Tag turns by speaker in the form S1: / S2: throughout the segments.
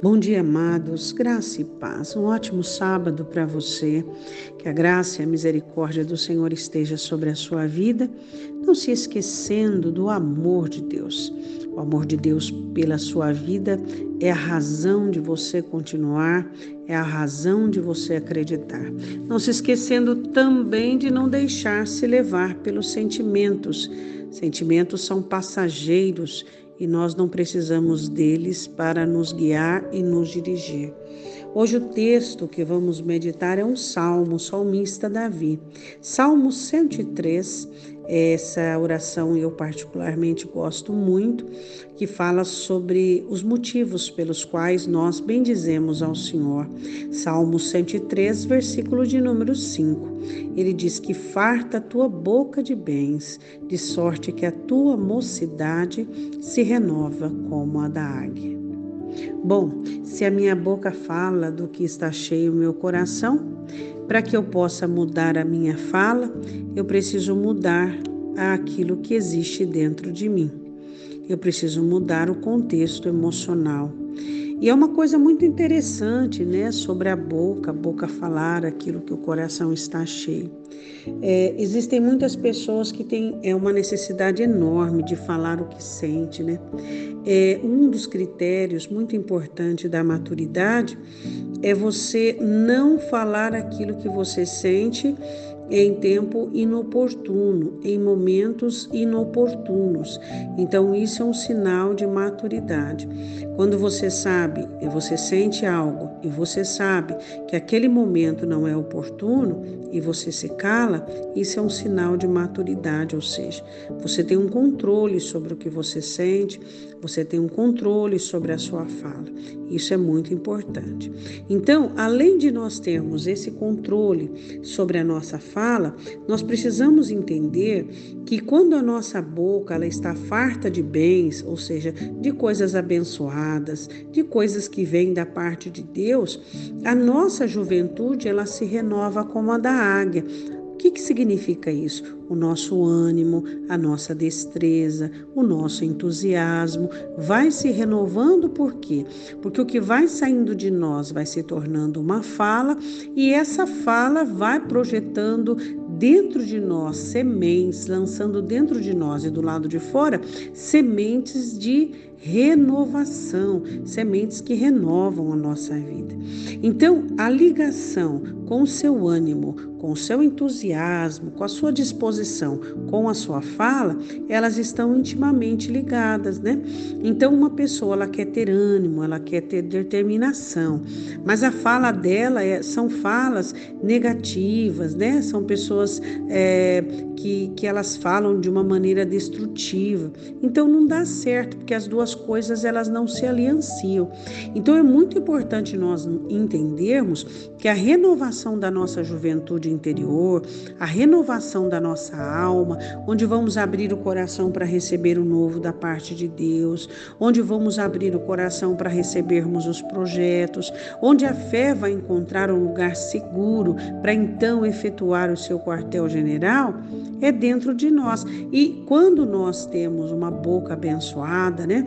S1: Bom dia, amados, graça e paz. Um ótimo sábado para você. Que a graça e a misericórdia do Senhor esteja sobre a sua vida, não se esquecendo do amor de Deus. O amor de Deus pela sua vida é a razão de você continuar, é a razão de você acreditar. Não se esquecendo também de não deixar se levar pelos sentimentos. Sentimentos são passageiros e nós não precisamos deles para nos guiar e nos dirigir. Hoje o texto que vamos meditar é um salmo, salmista Davi. Salmo 103, essa oração eu particularmente gosto muito, que fala sobre os motivos pelos quais nós bendizemos ao Senhor. Salmo 103, versículo de número 5. Ele diz que farta a tua boca de bens, de sorte que a tua mocidade se renova como a da águia. Bom, se a minha boca fala do que está cheio o meu coração, para que eu possa mudar a minha fala, eu preciso mudar aquilo que existe dentro de mim. Eu preciso mudar o contexto emocional. E é uma coisa muito interessante, né, sobre a boca, a boca falar aquilo que o coração está cheio. É, existem muitas pessoas que têm é, uma necessidade enorme de falar o que sente, né? É, um dos critérios muito importante da maturidade é você não falar aquilo que você sente em tempo inoportuno, em momentos inoportunos. Então, isso é um sinal de maturidade. Quando você sabe e você sente algo e você sabe que aquele momento não é oportuno e você se cala, isso é um sinal de maturidade, ou seja, você tem um controle sobre o que você sente, você tem um controle sobre a sua fala. Isso é muito importante. Então, além de nós termos esse controle sobre a nossa fala, nós precisamos entender que quando a nossa boca ela está farta de bens, ou seja, de coisas abençoadas, de coisas que vêm da parte de Deus, a nossa juventude ela se renova como a da águia. O que, que significa isso? o nosso ânimo, a nossa destreza, o nosso entusiasmo vai se renovando por quê? Porque o que vai saindo de nós vai se tornando uma fala e essa fala vai projetando dentro de nós sementes, lançando dentro de nós e do lado de fora sementes de renovação, sementes que renovam a nossa vida. Então, a ligação com o seu ânimo, com o seu entusiasmo, com a sua disposição, com a sua fala, elas estão intimamente ligadas, né? Então, uma pessoa ela quer ter ânimo, ela quer ter determinação, mas a fala dela é, são falas negativas, né? São pessoas é, que, que elas falam de uma maneira destrutiva. Então, não dá certo, porque as duas coisas elas não se alianciam. Então, é muito importante nós entendermos que a renovação da nossa juventude interior, a renovação da nossa alma, onde vamos abrir o coração para receber o novo da parte de Deus, onde vamos abrir o coração para recebermos os projetos, onde a fé vai encontrar um lugar seguro para então efetuar o seu quartel-general, é dentro de nós. E quando nós temos uma boca abençoada, né?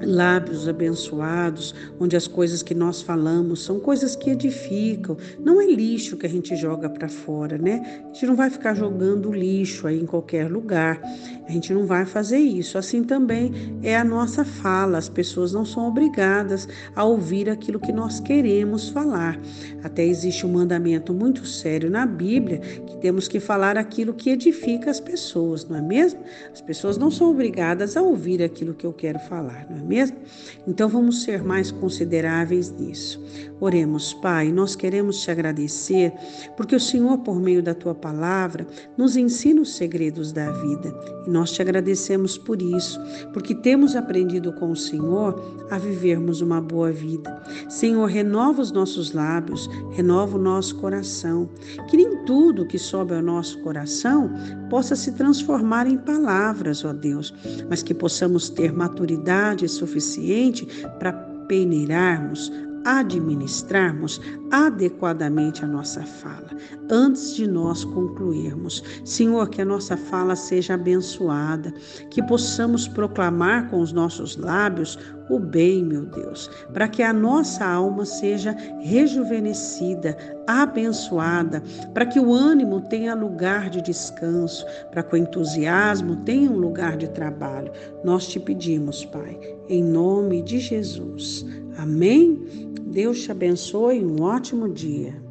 S1: lábios abençoados, onde as coisas que nós falamos são coisas que edificam, não é lixo que a gente joga para fora, né? A gente não vai ficar jogando lixo aí em qualquer lugar, a gente não vai fazer isso. Assim também é a nossa fala, as pessoas não são obrigadas a ouvir aquilo que nós queremos falar. Até existe um mandamento muito sério na Bíblia que temos que falar aquilo que edifica as pessoas, não é mesmo? As pessoas não são obrigadas a ouvir aquilo que eu quero falar, não é mesmo? Então vamos ser mais consideráveis nisso. Oremos, Pai, nós queremos te agradecer porque o Senhor, por meio da tua palavra, nos ensina os segredos da vida. E nós te agradecemos por isso, porque temos aprendido com o Senhor a vivermos uma boa vida. Senhor, renova os nossos lábios, renova o nosso coração. Que nem tudo que sobe ao nosso coração possa se transformar em palavras, ó Deus, mas que possamos ter maturidade suficiente para peneirarmos administrarmos adequadamente a nossa fala, antes de nós concluirmos. Senhor, que a nossa fala seja abençoada, que possamos proclamar com os nossos lábios o bem, meu Deus, para que a nossa alma seja rejuvenescida, abençoada, para que o ânimo tenha lugar de descanso, para que o entusiasmo tenha um lugar de trabalho. Nós te pedimos, Pai, em nome de Jesus. Amém? Deus te abençoe, um ótimo dia.